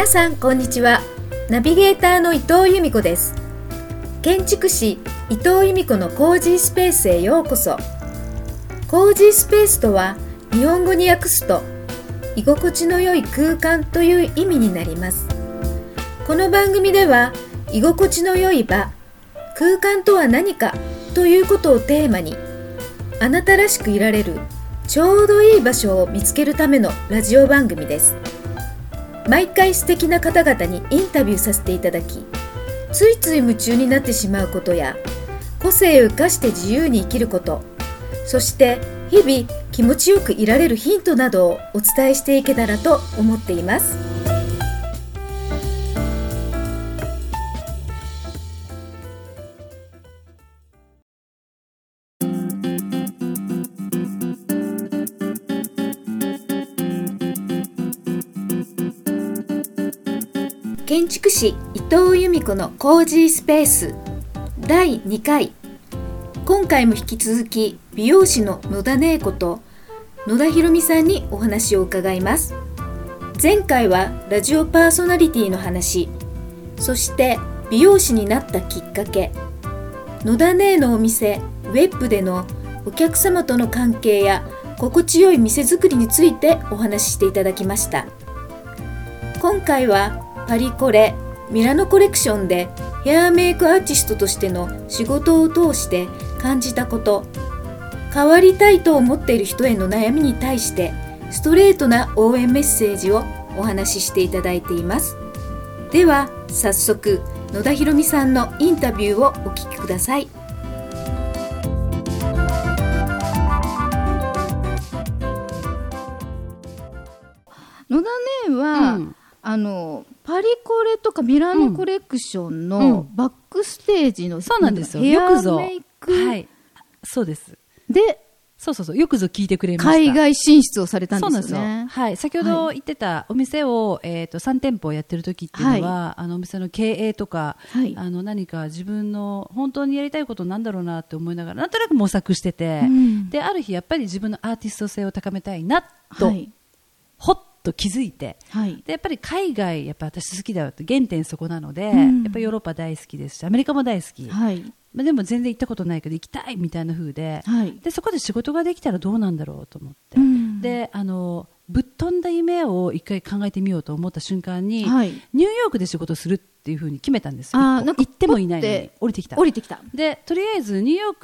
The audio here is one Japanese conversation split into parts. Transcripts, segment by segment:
皆さんこんにちは。ナビゲーターの伊藤由美子です。建築士伊藤由美子のコージースペースへようこそ。コージースペースとは日本語に訳すと居心地の良い空間という意味になります。この番組では居心地の良い場空間とは何かということをテーマにあなたらしくいられるちょうどいい場所を見つけるためのラジオ番組です。毎回素敵な方々にインタビューさせていただきついつい夢中になってしまうことや個性を生かして自由に生きることそして日々気持ちよくいられるヒントなどをお伝えしていけたらと思っています。建築士伊藤由美子のコージースペース。第2回。今回も引き続き美容師の野田玲子と野田博美さんにお話を伺います。前回はラジオパーソナリティの話。そして美容師になったきっかけ。野田姉のお店ウェブでのお客様との関係や心地よい店づくりについてお話ししていただきました。今回はパリコレミラノコレクションでヘアメイクアーティストとしての仕事を通して感じたこと。変わりたいと思っている人への悩みに対してストレートな応援メッセージをお話ししていただいています。では早速野田博美さんのインタビューをお聞きください。野田姉は、うんあのパリコレとかミラノコレクションうのんバックステージの、そうなんですよ。ヘアよくぞ。メイクはい。そうです。でそうそうそう。よくぞ聞いてくれました。海外進出をされたんそうなんですよ。ね。はい。先ほど言ってたお店を、えっ、と、3店舗やってる時っていうのは、あの、お店の経営とか、はいあの、何か自分の本当にやりたいことなんだろうなって思いながら、なんとなく模索してて、うんで、ある日やっぱり自分のアーティスト性を高めたいな、と、はいほっと気づいて、はい。でやっぱり海外、やっぱ私好きだよって原点そこなので、うん。やっぱりヨーロッパ大好きですし、アメリカも大好き。はい。まあ、でも全然行ったことないけど行きたいみたいな風で,、はい。でそこで仕事ができたらどうなんだろうと思って、うん。であのぶっ飛んだ夢を一回考えてみようと思った瞬間に、はい。ニューヨークで仕事するっていう風に決めたんですあーなんか行ってもいないのに。降りてきた。降りてきた。でとりあえずニューヨー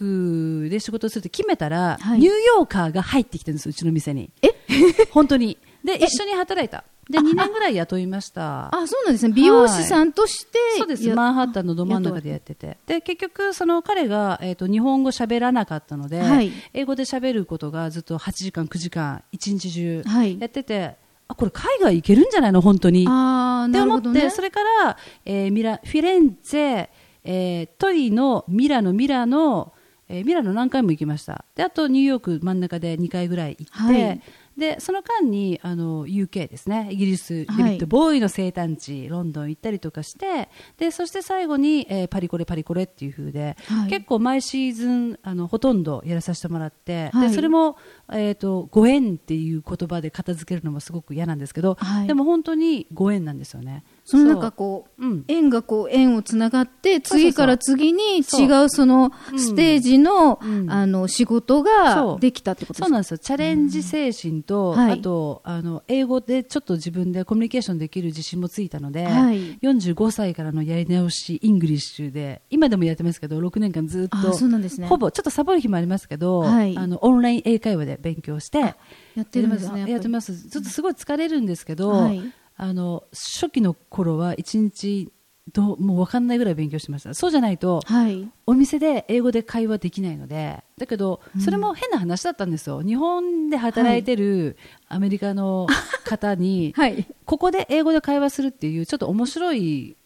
クで仕事するって決めたら、はい。ニューヨーカーが入ってきてるんですうちの店に。え？本当にで一緒に働いた。で2年ぐらい雇いました。あそうなんですね。美容師さんとして、そうです。やマンハッタンのど真ん中でやってて。で結局その彼が、えー、と日本語喋らなかったので、はい。英語で喋ることがずっと8時間9時間一日中はい。やってて、あこれ海外行けるんじゃないの？本当に。ああって思って、それから、えーミラフィレンツェ、えートリノミラノミラノ、えーミラノ何回も行きました。であとニューヨーク真ん中で2回ぐらい行って、はいでその間にあの UK ですね。イギリス、はいデビッド・ボーイの生誕地ロンドン行ったりとかしてでそして最後に、えーパリコレパリコレっていう風で、はい。結構毎シーズンあのほとんどやらさせてもらって、はい。でそれも、えー、とご縁っていう言葉で片付けるのもすごく嫌なんですけど、はい。でも本当にご縁なんですよね。そのなんかこううん。縁がこう縁をつながって次から次に違うそのうん。ステージの,、うん。あの仕事ができたってことですか？そう。なんですよ。チャレンジ精神と、はい。あとあの英語でちょっと自分でコミュニケーションできる自信もついたので、はい。45歳からのやり直し English で今でもやってますけど6年間ずっあとそうなんですね。ほぼちょっとサボる日もありますけど、はい。あのオンライン英会話で勉強してやってるんですねやってます。ちょっとすごい疲れるんですけど、はいあの初期の頃は1日どうもう分かんないぐらい勉強してました。そうじゃないと、はい。お店で英語で会話できないのでだけどそれも変な話だったんですよ、日本で働いてるアメリカの方に、はい。ここで英語で会話するっていうちょっと面白い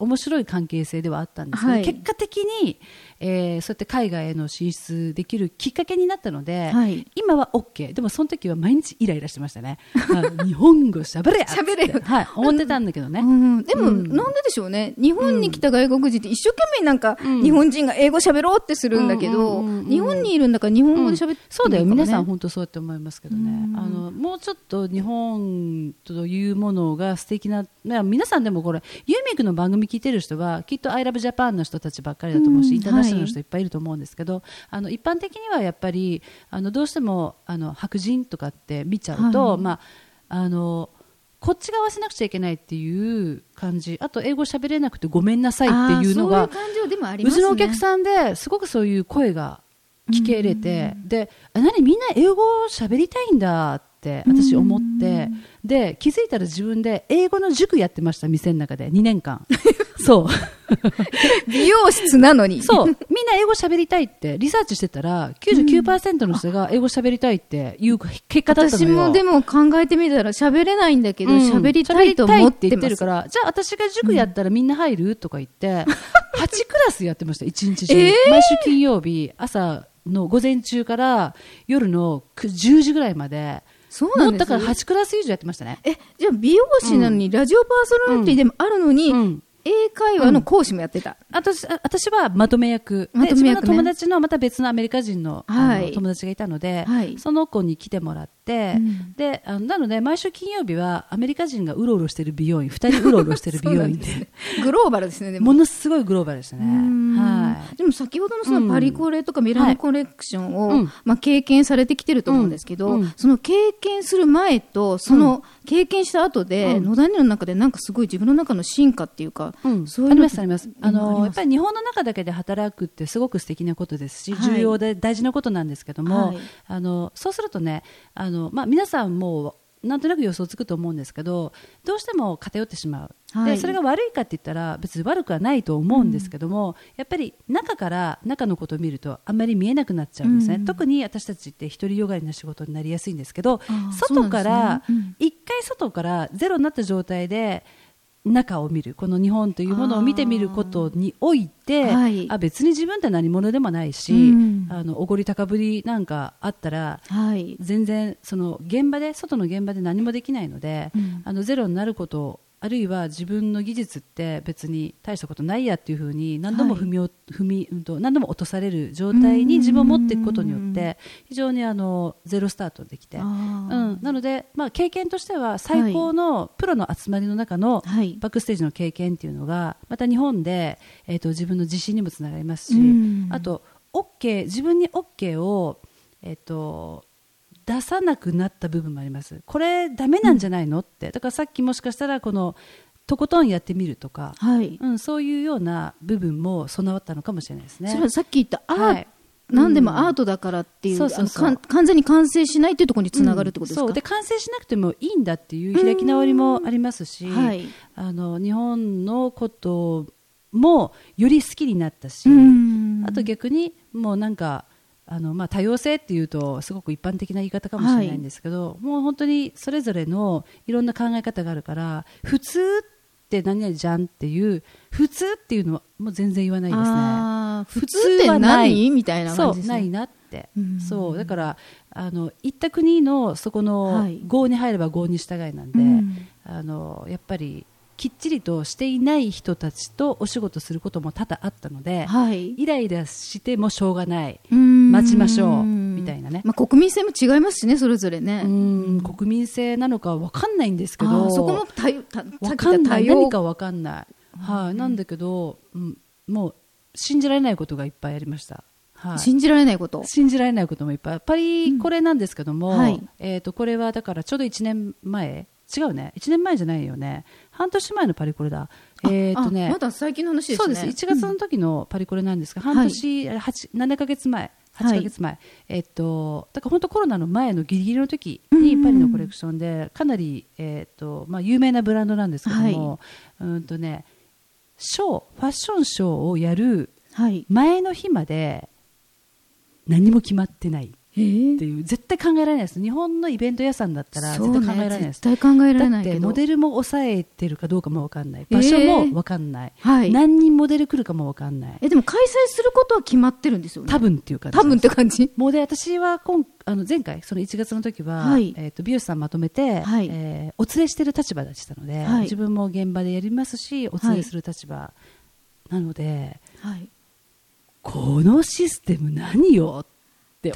面白い関係性ではあったんですけど、はい。結果的に、えーそうやって海外への進出できるきっかけになったので、はい。今は OK でもその時は毎日イライラしてましたね。あ日本語喋れや。喋れよ。っつってはい、思ってたんだけどね、うん、でも、うん。なんででしょうね。日本に来た外国人って一生懸命なんか、うん。日本人が英語喋ろうってするんだけど、日本にいるんだから日本語で喋って、そうだよ、皆さんん。本当そうやって思いますけどね、うん。あのもうちょっと日本というものが素敵な、ね皆さんでもこれ、ユーミックの番組聞いてる人は、きっと I love Japan の人たちばっかりだと思うし、うん。インターナショナルの人いっぱいいると思うんですけど、あの一般的にはやっぱり、あのどうしてもあの白人とかって見ちゃうと、はい。まああのこっちが合わせなくちゃいけないっていう感じ、あと英語喋れなくてごめんなさいっていうのが、ういう感情でもありますね。うちのお客さんですごくそういう声が聞けれて、であ何みんな英語喋りたいんだって私思って、で気づいたら自分で英語の塾やってました店の中で。2年間 そう。美容室なのに。そう。みんな英語喋りたいって。リサーチしてたら99%の人が英語喋りたいっていう結果だったの私よもでも考えてみたら喋れないんだけど、うん。喋、りたいと思って言って。るから、じゃあ私が塾やったらみんな入る？とか言って、8クラスやってました、1日中。えー？毎週金曜日、朝の午前中から夜の9 10時ぐらいまで、そうなんだから8クラス以上やってましたね。え、じゃあ美容師なのに、ラジオパーソナリティでもあるのに、うん英会話の講師もやってた。私あ私はまとめ役、まとめ役ね。友達のまた別のアメリカ人の,、はい。友達がいたので、はい。その子に来てもらって、うん。であのなので毎週金曜日はアメリカ人がうろうろしてる美容院2人うろうろしてる美容院で。グローバルですね、でも。ものすごいグローバルでしたね。うん。はい。でも先ほどのそのパリコレとかミラノコレクションを、はい。うん。まあ、経験されてきてると思うんですけど、うん。うん。その経験する前とその経験した後で、うん。野田の中でなんかすごい自分の中の進化っていうか、うん、そういうのありますあります。あのやっぱり日本の中だけで働くってすごく素敵なことですし、はい。重要で大事なことなんですけども、はい。あのそうするとねあの、まあ、皆さんもなんとなく予想つくと思うんですけどどうしても偏ってしまう、はい。でそれが悪いかって言ったら別に悪くはないと思うんですけども、やっぱり中から中のことを見るとあんまり見えなくなっちゃうんですね、うん。特に私たちって独りよがりな仕事になりやすいんですけど外からそうなん回外からゼロになった状態で中を見るこの日本というものを見てみることにおいてあ、はい。別に自分って何者でもないし、うん。あのおごり高ぶりなんかあったらはい、全然その現場で外の現場で何もできないので、うん。あのゼロになることあるいは自分の技術って別に大したことないやっていうふうに何度も踏みお、踏みうんと何度も落とされる状態に自分を持っていくことによって非常にあのゼロスタートできて、うん、なので、まあ、経験としては最高のプロの集まりの中のはい。バックステージの経験っていうのがまた日本で、えー、と自分の自信にもつながりますし、うん。あと OK 自分に OK を、えー、と出さなくなった部分もあります。これダメなんじゃないの？って。だからさっきもしかしたらこのとことんやってみるとか、はい、うん、そういうような部分も備わったのかもしれないですね。それはさっき言ったアート、はい何でもアートだからっていう,、そうそうそう。完全に完成しないっていうところにつながるってことですか、そう。で完成しなくてもいいんだっていう開き直りもありますし、はい。あの日本のこともより好きになったし、うん。あと逆にもうなんかあの、まあ、多様性っていうとすごく一般的な言い方かもしれないんですけど、もう本当にそれぞれのいろんな考え方があるから普通って何々じゃんっていう普通っていうのはもう全然言わないですね。普普通はない。何みたいな感じね。ないなって、うん。そうだからあの行った国のそこのはい。郷に入れば郷に従いなんで、うん。あのやっぱりきっちりとしていない人たちとお仕事することも多々あったので、はい。イライラしてもしょうがない、待待ちましょう。みたいなね。まあ、国民性も違いますしねそれぞれね、うん。国民性なのかわかんないんですけあどーそこも多様たさっわき言った多かんない様何かわかんない、はい、なんだけど、うん、もう信じられないことがいっぱいありました。はい。信じられないこと？信じられないこともいっぱい。パリこれなんですけども、うんはい。えー、とこれはだからちょうど1年前。違うね。1年前じゃないよね半年前のパリコレだ。えっ、とあねまだ最近の話ですね。そうです1月の時のパリコレなんですが、半年、あれ8 7ヶ月前。8ヶ月前、えっとだから本当コロナの前のギリギリの時にパリのコレクションでかなり、えっとまあ、有名なブランドなんですけども、うんとねショーファッションショーをやるはい。前の日まで何も決まってない。えーっていう絶対考えられないです。日本のイベント屋さんだったら絶対考えられないねです、絶対考えられだないけど。ってモデルも抑えてるかどうかも分かんない。場所も分かんない、はい。何人モデル来るかも分かんない。えでも開催することは決まってるんですよね。多分っていう感じ多分ってじ感じ。もうで私は今あの前回その1月の時は、はい。えー、と美容師さんまとめて、はい。えーお連れしてる立場でしたので、はい。自分も現場でやりますしお連れする立場なので、はい。このシステム何よって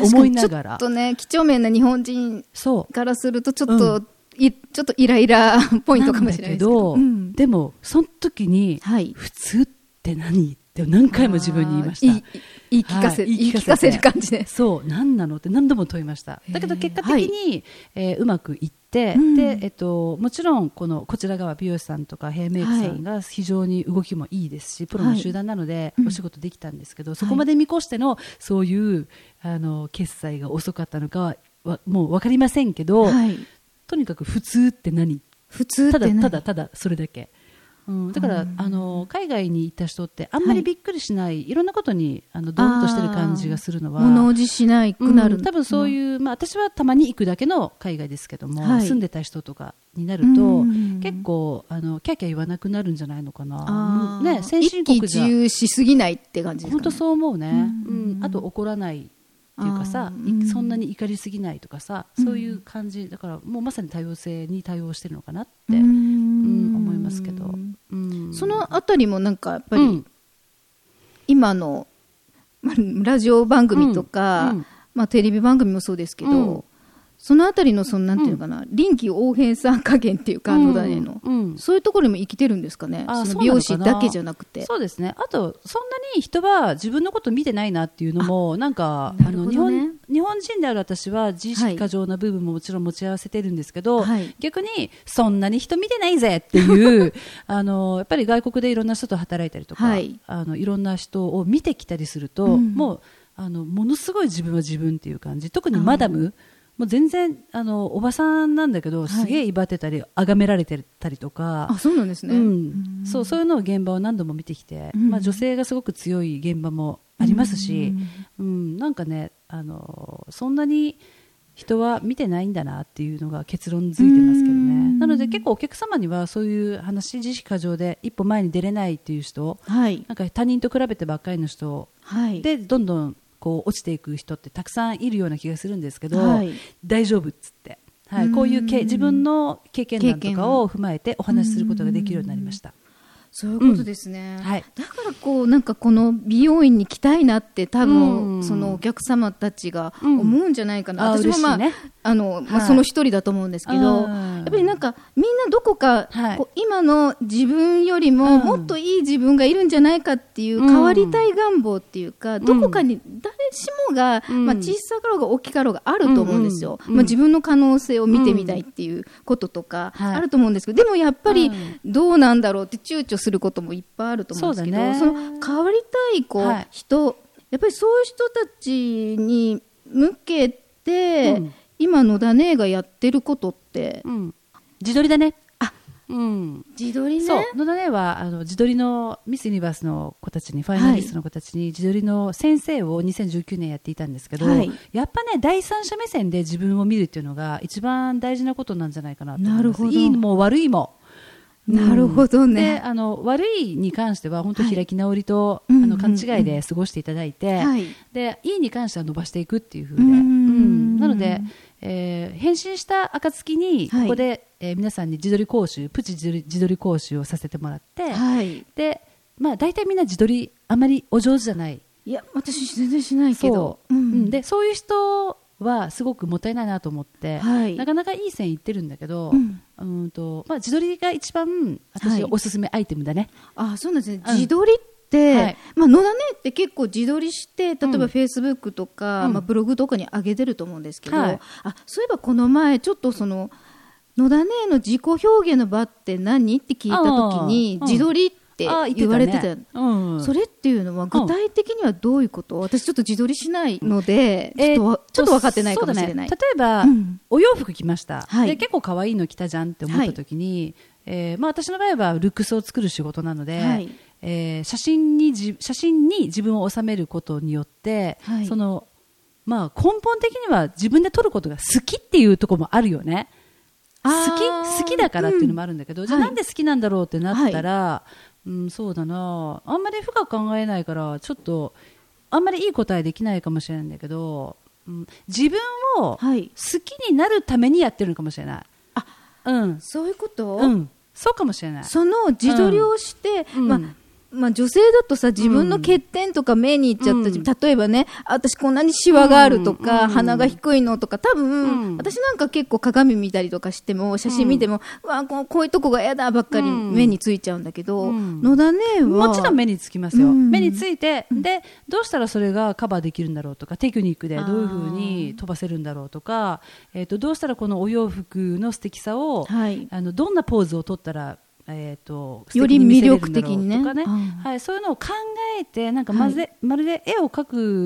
思いながら。ちょっとね几帳面な日本人そう。からするとちょっと、ういちょっとイライラポイントかもしれないですけど。なん。でもその時に、はい。普通って何？って何回も自分に言いました。い言い聞かせ、はい言い聞かせる感じで。そう何なのって何度も問いました。だけど結果的に、えーうまくいって、うん。でえっと、もちろんこのこちら側美容師さんとかヘアメイクさんが非常に動きもいいですし、プロの集団なのでうん。お仕事できたんですけど、そこまで見越してのそういうあの決済が遅かったのかははもう分かりませんけど、はい。とにかく普通って何？普通って何？ただただただそれだけ、うん、だから、うん。あの海外に行った人ってあんまりびっくりしない、い、ろんなことにあのドンとしてる感じがするのは物おじしないくなる、うん。多分そうういう、まあ、私はたまに行くだけの海外ですけども、はい。住んでた人とかになると、うん結構あのキャーキャー言わなくなるんじゃないのかな。ね、先進国じゃ。一憂しすぎないって感じですか、ね、本当そう思うね、ううんん。あと怒らないっていうかさあ、ーいそんなに怒りすぎないとかさ、うん。そういう感じだからもうまさに多様性に対応してるのかなって、ううんん思いますけど、うん。そのあたりもなんかやっぱり、うん。今の、まあラジオ番組とか、うん。うん。まあ、テレビ番組もそうですけど、うんそのあたりのそのなんていうのかな、臨機応変さ加減っていうか、野田ねの、うんそういうところにも生きてるんですかね、あその美容師だけじゃなくて。そうですね。あと、そんなに人は自分のこと見てないなっていうのも、なんか、なるほどね。日本、日本人である私は自意識過剰な部分ももちろん持ち合わせてるんですけど、はい。逆に、そんなに人見てないぜっていう、あの、やっぱり外国でいろんな人と働いたりとか、はい。あの、いろんな人を見てきたりすると、うん。もう、あの、ものすごい自分は自分っていう感じ。特にマダム、もう全然、あの、おばさんなんだけど、はい。すげえ威張ってたり、崇められてたりとか、あそうなんですね、うん、そうそういうのを現場を何度も見てきて、うん。まあ、女性がすごく強い現場もありますし、うん。なんかねあのそんなに人は見てないんだなっていうのが結論づいてますけどね、うん。なので結構お客様にはそういう話自意識過剰で一歩前に出れないっていう人はい。なんか他人と比べてばっかりの人はい。でどんどんこう落ちていく人ってたくさんいるような気がするんですけど、はい大丈夫っつって。はい、うんこういうけ自分の経験談とかを踏まえてお話しすることができるようになりました。そういうことですね、はい。だからこうなんかこの美容院に来たいなって多分、うん。そのお客様たちが思うんじゃないかな、あ私もまあ、ね。あのまあ、はいその一人だと思うんですけど、うん。やっぱりなんかみんなどこか、はい。こう今の自分よりもうん。もっといい自分がいるんじゃないかっていううん。変わりたい願望っていうか、どこかに誰しもが、うん。まあ、小さかろうが大きかろうがあると思うんですよ、うんうんまあ、自分の可能性を見てみたいっていうこととかはい。あると思うんですけど、でもやっぱりうん。どうなんだろうって躊躇することもいっぱいあると思うんですけどそ,、その変わりたいこう、はい。人やっぱりそういう人たちに向けて、うん。今野田姉がやってることって、うん、自撮りだね。あ。うん。自撮りね。そう、野田ねは、あの、自撮りのミスユニバースの子たちに、ファイナリストの子たちに、自撮りの先生を2019年やっていたんですけど、はい。やっぱね、第三者目線で自分を見るっていうのが、一番大事なことなんじゃないかなと思います。なるほど。いいも悪いも。なるほどでね。あの悪いに関しては本当はい。開き直りと、うんあの勘違いで過ごしていただいて、はい。でいいに関しては伸ばしていくっていう風で、うんうんなので、えー返信した暁にこはい。こで、えー皆さんに自撮り講習プチ自撮り自撮り講習をさせてもらって、はい。でまあ、大体みんな自撮りあまりお上手じゃない。いや、私全然しないけど。そう、ん。でそういう人はすごくもったいないなと思って、はい。なかなかいい線いってるんだけど、うん。うんとまあ、自撮りが一番私がおすすめアイテムだね。あ、そうなんですね。うん。自撮りって、はい。まあ、野田ねって結構自撮りして、例えばうん。フェイスブックとか、うん。まあ、ブログとかに上げてると思うんですけど、はい。あ、そういえばこの前、ちょっとその、野田ねの自己表現の場って何って聞いたときに、自撮りってあー言われてた。ね。うん、それっていうのは具体的にはどういうこと、私ちょっと自撮りしないので、えーちょっとわちょっと分かってないかもしれない。ね、例えば、うん。お洋服着ました、はい。で結構可愛いの着たじゃんって思った時に、えーまあ、私の場合はルックスを作る仕事なので、はい。えー写真にじ写真に自分を収めることによって、はい。そのまあ、根本的には自分で撮ることが好きっていうところもあるよね。好き好きだからっていうのもあるんだけど、じゃあはい。なんで好きなんだろうってなったら、うん、そうだな。あんまり深く考えないからちょっとあんまりいい答えできないかもしれないんだけど、うん、自分を好はい。きになるためにやってるのかもしれない。あうん、そういうこと、うん、そうかもしれない。その自撮りをして、うん。まあまあ、女性だとさ自分の欠点とか目にいっちゃった、うん。例えばね私こんなにシワがあるとか、うん。鼻が低いのとか多分、うん。私なんか結構鏡見たりとかしても写真見ても、うわこうこういうとこが嫌だばっかりうん。目についちゃうんだけど、うん。野田姉はもちろん目につきますよ、うん。目について、でどうしたらそれがカバーできるんだろうとかテクニックでどういうふうに飛ばせるんだろうとか、えー、とどうしたらこのお洋服の素敵さを、はい。あのどんなポーズを取ったら、えー、とより魅力的にねとかね、うん。はい、そういうのを考えてなんかまるで,、まるで絵を描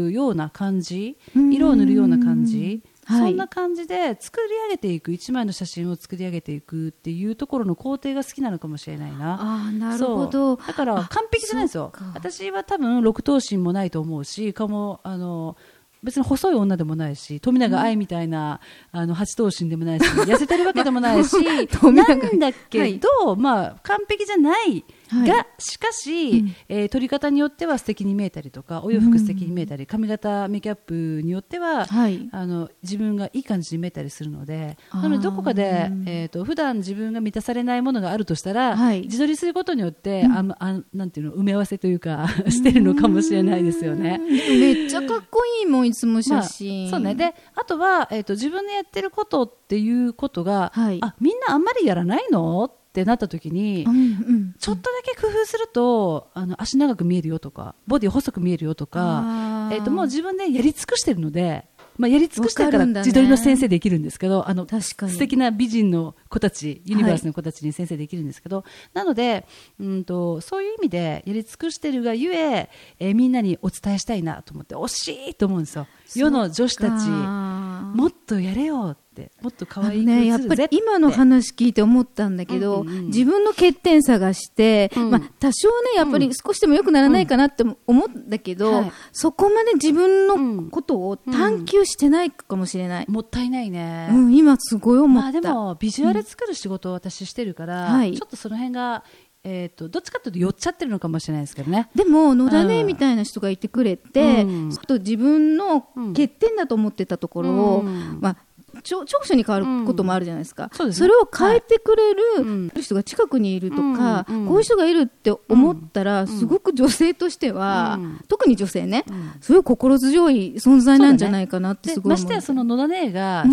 くような感じうん。色を塗るような感じ、はい。そんな感じで作り上げていく一枚の写真を作り上げていくっていうところの工程が好きなのかもしれないな。ああなるほど。だから完璧じゃないんですよ。私は多分六頭身もないと思うし顔もあの別に細い女でもないし富永愛みたいな、あの八頭身でもないし痩せてるわけでもないし 富永なんだけど、まあ完璧じゃないが、はい。しかし、うん。えー撮り方によっては素敵に見えたりとかお洋服素敵に見えたり、髪型メイキャップによっては、はい。あの自分がいい感じに見えたりするのでなのでどこかで、えー、と普段自分が満たされないものがあるとしたら、はい。自撮りすることによって、あんあんなんていうの埋め合わせというか してるのかもしれないですよね。めっちゃかっこいいもんいつも写まあ真、そうね。であとは、えー、と自分でやってることっていうことが、はい。あみんなあんまりやらないのってなった時に、うんうん。ちょっとだけ工夫するとあの足長く見えるよとかボディ細く見えるよとかえー、ともう自分でやり尽くしてるので、まあ、やり尽くしてるから自撮りの先生できるんですけどあの確かに。素敵な美人の子たちユニバースの子たちに先生できるんですけど、なのでうんとそういう意味でやり尽くしてるがゆええーみんなにお伝えしたいなと思って惜しいと思うんですよ。世の女子たちもっとやれよってもっと可愛いね、やっぱり今の話聞いて思ったんだけど、うんうんうん。自分の欠点探して、うん。まあ、多少ね、やっぱり少しでも良くならないかなって思うんだけど、はい。そこまで自分のことを探求してないかもしれない。もったいないね、うん、今すごい思った。まあでもビジュアル作る仕事を私してるから、はい。ちょっとその辺が、えー、とどっちかというと寄っちゃってるのかもしれないですけどね。でも野田ねうん。みたいな人がいてくれて、うん。ちょっと自分の欠点だと思ってたところを、うん。まあ、長所に変わることもあるじゃないですか、そうですね。れを変えてくれうん。る人が近くにいるとか、うんうん。こういう人がいるって思ったら、すごく女性としては、うん。特に女性ね、ん。すごい心強い存在なんじゃないかなってですごいましてやその野田姉が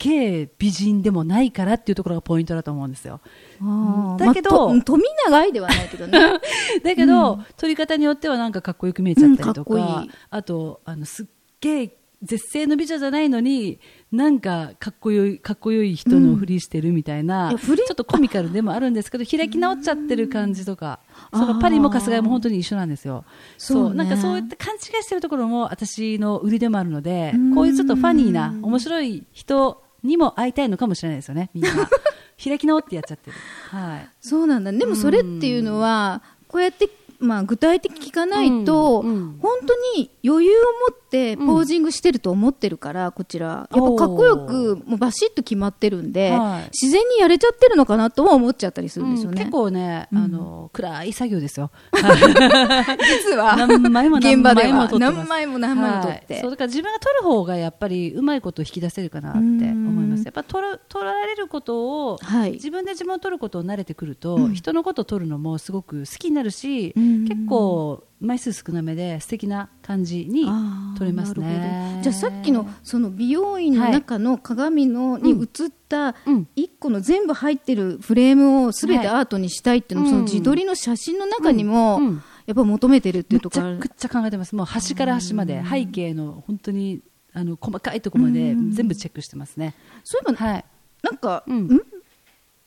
げえ美人でもないからっていうところがポイントだと思うんですよ。だけどまあと富永愛ではないけどね。だけど、撮り方によってはなんかかっこよく見えちゃったりとか,、うんいい。あとあのすっげえ絶世の美女じゃないのになんかかっこよいかっこよい人のふりしてるみたいな、いやふり。ちょっとコミカルでもあるんですけど開き直っちゃってる感じとか、そのパリも春日井も本当に一緒なんですよ。そうね。なんかそういった勘違いしてるところも私の売りでもあるのでうん。こういうちょっとファニーな面白い人にも会いたいのかもしれないですよねみんな 開き直ってやっちゃってる。はい。そうなんだ。でもそれっていうのはこうやって、まあ、具体的に聞かないと、うんうん。本当に余裕を持ってポージングしてると思ってるから、こちら。やっぱかっこよくもうバシッと決まってるんで、はい。自然にやれちゃってるのかなとは思っちゃったりするんですよね、うん結構ね、あの暗い作業ですよ。実は何枚も何現場では枚も何枚も何枚も撮って、はい。そうだから自分が撮る方がやっぱりうまいことを引き出せるかなって思います。やっぱ撮る撮られることを、はい。自分で自分を撮ることを慣れてくると、うん。人のことを撮るのもすごく好きになるし、うん結構枚数少なめで素敵な感じにあー撮れますね。じゃあさっきのその美容院の中の鏡のに映ったうん。一個の全部入ってるフレームをすべてアートにしたいっていうのも、はいその自撮りの写真の中にもやっぱ求めてるっていめうところある。ちゃくちゃ考えてます。もう端から端まで背景の本当にあの細かいところまで全部チェックしてますね。そういえばはい。なんか、うんん？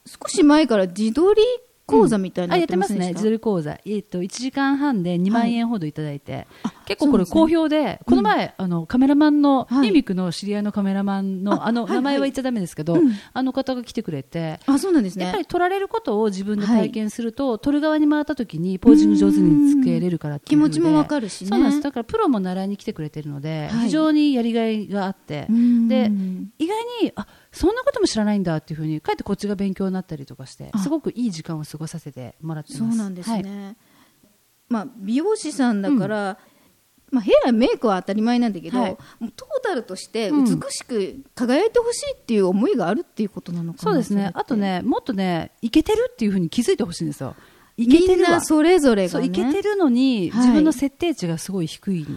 少し前から自撮り講座みたいなやってますね、自撮り講座、えっと1時間半で2万円ほどいただいて、結構これ好評で、この前、あの、カメラマンの、はい。ミミクの知り合いのカメラマンの、ああの、はいはい。名前は言っちゃダメですけど、うん。あの方が来てくれて、あそうなんですね。やっぱり撮られることを自分で体験すると、撮る側に回った時にポージング上手につけれるから気持ちもわかるしね。そうなんです。だからプロも習いに来てくれてるので、はい。非常にやりがいがあって、うん。で、意外に、あ、そんなことも知らないんだっていうふうに、かえってこっちが勉強になったりとかしてあ、すごくいい時間を過ごさせてもらってます。そうなんですはい。ね、まあ、美容師さんだから、まあ、ヘアメイクは当たり前なんだけど、はい。トータルとしてうん。美しく輝いてほしいっていう思いがあるっていうことなのかな、そうですね。あとね、もっとね、いけてるっていうふうに気づいてほしいんですよ。いけてみんるそれぞれがね。いけてるのに、はい。自分の設定値がすごい低い、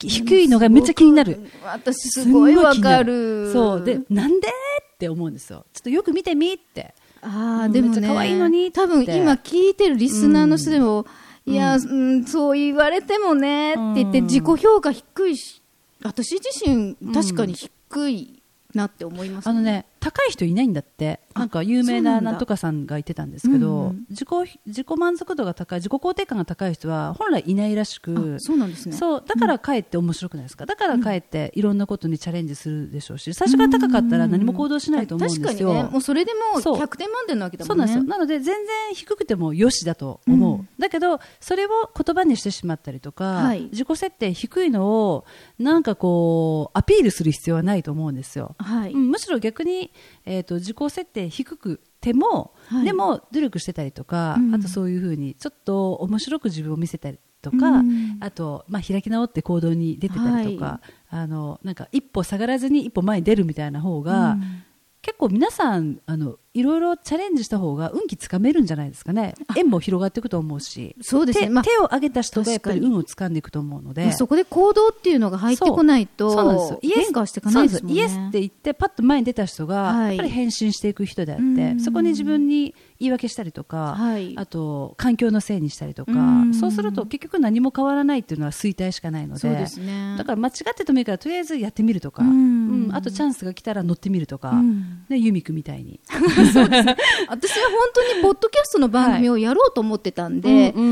低いのがめっちゃ気になる。私すごいわかる。そう。で、なんでって思うんですよ。ちょっとよく見てみって。ああうんでもね可愛いのに多分今聞いてるリスナーの人でも、いや、ううんそう言われてもねって言ってうん自己評価低いし私自身うん確かに低いなって思います、あのね、高い人いないんだって。あなんか有名なだなんとかさんが言ってたんですけど、うんうん自己、自己満足度が高い、自己肯定感が高い人は本来いないらしくあ、そうなんですねそう、だからかえって面白くないですか？だからかえっていろんなことにチャレンジするでしょうし、最初から高かったら何も行動しないと思うんですよ。確かにねもうそれでもうそう100点満点なわけだそうなんですよ。もんねなので、全然低くてもよしだと思う。うんだけど、それを言葉にしてしまったりとか、はい自己設定低いのを、なんかこう、アピールする必要はないと思うんですよ。はい、うんむしろ逆に、えー、と自己設定低くても、はい。でも努力してたりとか、うん。あとそういうふうにちょっと面白く自分を見せたりとか、うん。あと、まあ、開き直って行動に出てたりとか、あのなんか一歩下がらずに一歩前に出るみたいな方が、うん。結構皆さんあのいろいろチャレンジした方が運気つかめるんじゃないですかね。縁も広がっていくと思うし。手そうですね。まあ手を挙げた人がやっぱり運をつかんでいくと思うので。まあそこで行動っていうのが入ってこないとそうなんですよ。イエス変していかないですもんね。イエスって言ってパッと前に出た人が、はい。やっぱり変身していく人であっうん。てそこに自分に言い訳したりとか、はい。あと環境のせいにしたりとか。うん。そうすると結局何も変わらないっていうのは衰退しかないので。ね。だから間違っててもいいからとりあえずやってみるとか、うん。うん。あとチャンスが来たら乗ってみるとか、うん。ね、ユミクみたいに。私は本当にポッドキャストの番組をやろうと思ってたんで、うんう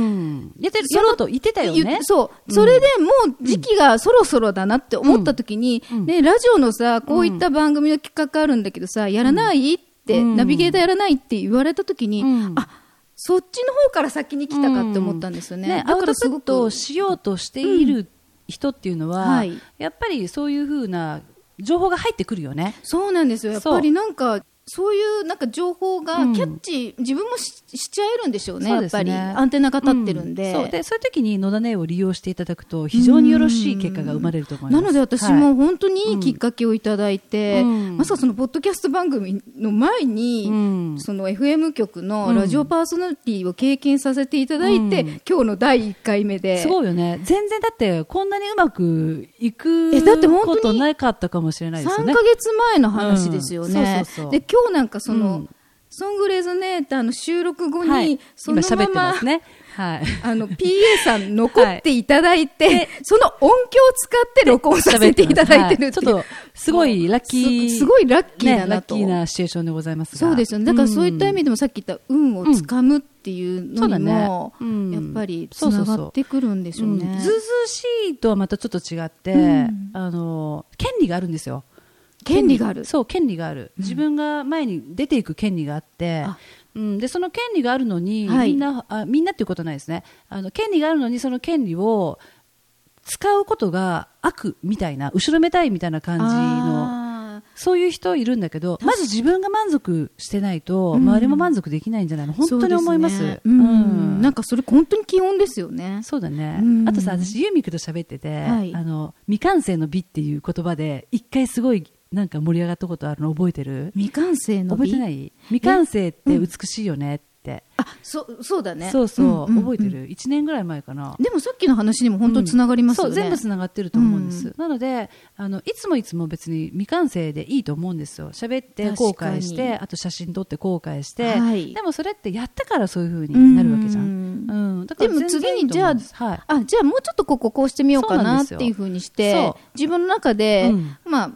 ん。ややろうと言ってたよね。そう、うん。それでもう時期がそろそろだなって思った時に、うん。ね、ラジオのさ、こういった番組の企画あるんだけどさ、やらないって、うん。ナビゲーターやらないって言われた時に、うん。あ、そっちの方から先に来たかって思ったんですよね。ね、だアウトプッからすごくしようとしている人っていうのは、はい。やっぱりそういうふうな情報が入ってくるよね。そうなんですよ。やっぱりなんか、そういうなんか情報がうんキャッチ、自分もししちゃえるんでしょうね、そうねやっぱり。アンテナが立ってるんで。うそうでそういう時に野田姉を利用していただくと非常によろしい結果が生まれると思います。なので私はいも本当にいいきっかけをいただいて、うんまさかそのポッドキャスト番組の前に、うんその FM 局のラジオパーソナリティを経験させていただいて、うん今日の第1回目で。すごいよね。全然だってこんなにうまくいくえだって本当にことなかったかもしれないですよ3ねヶ。月前の話ですよね。うんそうそうそうで、今日なんかその、うんソングレゾネーターの収録後に、はい、そのまま、ますね。はい。あの、PA さん残っていただいて、その音響を使って録音させていただいてるっていう。はいちょっと、すごいラッキー。すすごいラッキーだね、なと。ラッキーなシチュエーションでございますが。そうですよね。だからそういった意味ででもさっき言った運をつかむっていうのにも、そうだねうんやっぱりつながってくるんでしょうね。ずうずうしいとはまたちょっと違って、うんあの、権利があるんですよ。権利がある。そう、権利がある。自分が前に出ていく権利があって、あ。うん、で、その権利があるのに、はい。みんな、あみんなっていうことないですね。あの、権利があるのに、その権利を使うことが悪みたいな、後ろめたいみたいな感じの、あそういう人いるんだけど、まず自分が満足してないと、うん。周りも満足できないんじゃないの？ー本当に思います？うん。なんかそれ本当に基本ですよね。そうだね。うん。あとさ、私、ユーミクと喋ってて、はい。あの、未完成の美っていう言葉で、一回すごい、なんか盛り上がったことあるの覚えてる？未完成の美？覚えてない？未完成って美しいよねって。あ、そう、そうだね。そうそう、んんん覚えてる ?1 年ぐらい前かな。でもさっきの話にも本当につながりますよね。そう、全部つながってると思うんです。うんなので、あの、いつもいつも別に未完成でいいと思うんですよ。喋って後悔して、あと写真撮って後悔して、はいでもそれってやったからそういう風になるわけじゃん。うんうん。でも全然いいと思うんですはい。あ、じゃあもうちょっとこここうしてみようかなっていうふうにしてそ、自分の中で、うんまあ、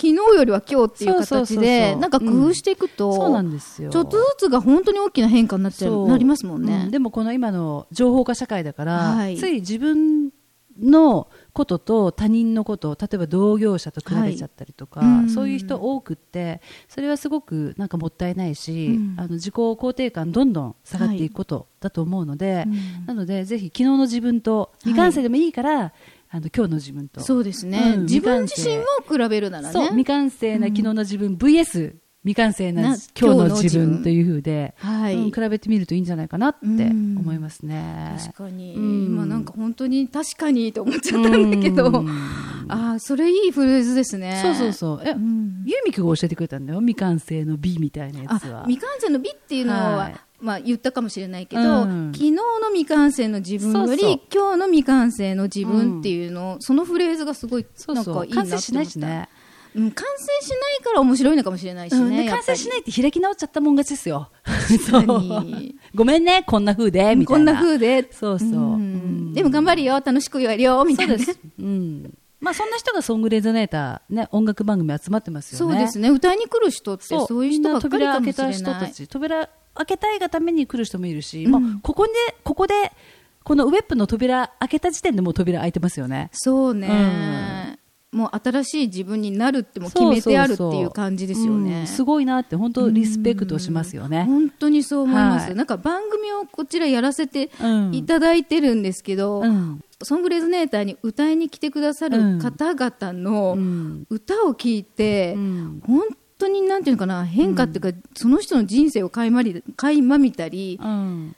昨日よりは今日っていう形で、なんか工夫していくと、そうなんですよ。ちょっとずつが本当に大きな変化になっちゃう、なりますもんね。うん。でもこの今の情報化社会だから、はい。つい自分のことと他人のこと例えば同業者と比べちゃったりとか、はい。うん。そういう人多くってそれはすごくなんかもったいないし、うん。あの自己肯定感どんどん下がっていくことだと思うので、うん。なのでぜひ昨日の自分と未完成でもいいから、あの今日の自分と。そうですね、うん自分自身を比べるならね。未完成な昨日の自分 VS 未完成なな今日の自分というふうで、はい、うん比べてみるといいんじゃないかなってうん。思いますね。確かに、うん。今なんか本当に確かにと思っちゃったんだけど、うん。ああそれいいフレーズですね。そうそうそう。え、うん。ユーミクが教えてくれたんだよ。未完成の美みたいなやつは。あ。未完成の美っていうのは、はいまあ、言ったかもしれないけど、うん昨日の未完成の自分よりそう今日の未完成の自分っていうの、そのフレーズがすごい。なんかいいなって思ったね。うん、完成しないから面白いのかもしれないしね、うん完成しないって開き直っちゃったもん勝ちですよ。ごめんね、こんな風で、みたいな。こんな風でそうそう。うんうんでも頑張るよ楽しくやるよみたいうなそです。うん。まあそんな人がソングレゾネーター、ね、音楽番組集まってますよね。そうですね歌いに来る人ってそういう人ばっかりかもしれ扉開けたない人たち扉開けたいがために来る人もいるし、うん。もうここでここでこのウェブの扉開けた時点でもう扉開いてますよね。そうね、もう新しい自分になるってもう決めてあるっていう感じですよね。うん。すごいなって本当リスペクトしますよね。本当にそう思います、はい。なんか番組をこちらやらせてうんいただいてるんですけど、うん。ソングレズネーターに歌いに来てくださる方々うのん。歌を聴いて、うん。本当になんていうのかな変化っていうか、その人の人生を垣間り垣間見たり、うん。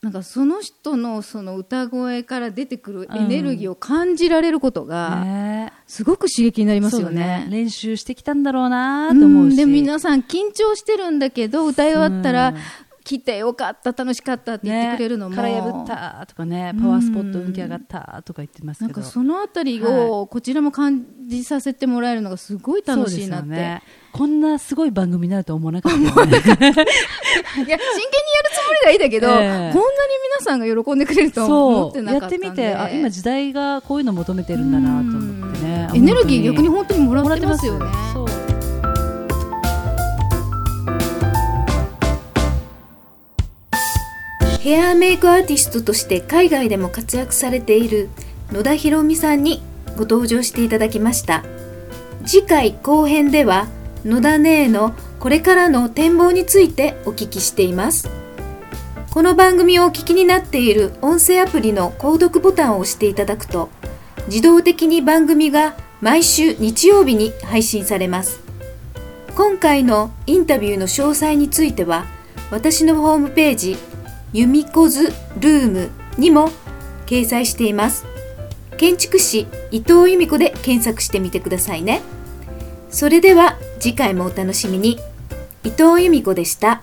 なんかその人のその歌声から出てくるエネルギーを感じられることがね。すごく刺激になりますよそうだね。練習してきたんだろうなと思うし。んで皆さん緊張してるんだけど歌い終わったら、うん来てよかった楽しかったって言ってくれるのも、ね、殻破ったとかねパワースポット運気上がったとか言ってますけど。なんかそのあたりをこちらも感じさせてもらえるのがすごい楽しいなって、ね、こんなすごい番組になると思わなかったよね。いや真剣にやるつもりがいいんだけど、ええ。こんなに皆さんが喜んでくれるとは思ってなかったんで。やってみてあ今時代がこういうの求めてるんだなと思ってね。エネルギー逆に本本当にもらってますよねヘアメイクアーティストとして海外でも活躍されている野田博美さんにご登場していただきました。次回後編では野田姉のこれからの展望についてお聞きしています。この番組をお聞きになっている音声アプリの購読ボタンを押していただくと自動的に番組が毎週日曜日に配信されます。今回のインタビューの詳細については私のホームページユミコズルームにも掲載しています。建築士伊藤由美子で検索してみてくださいね。それでは次回もお楽しみに。伊藤由美子でした。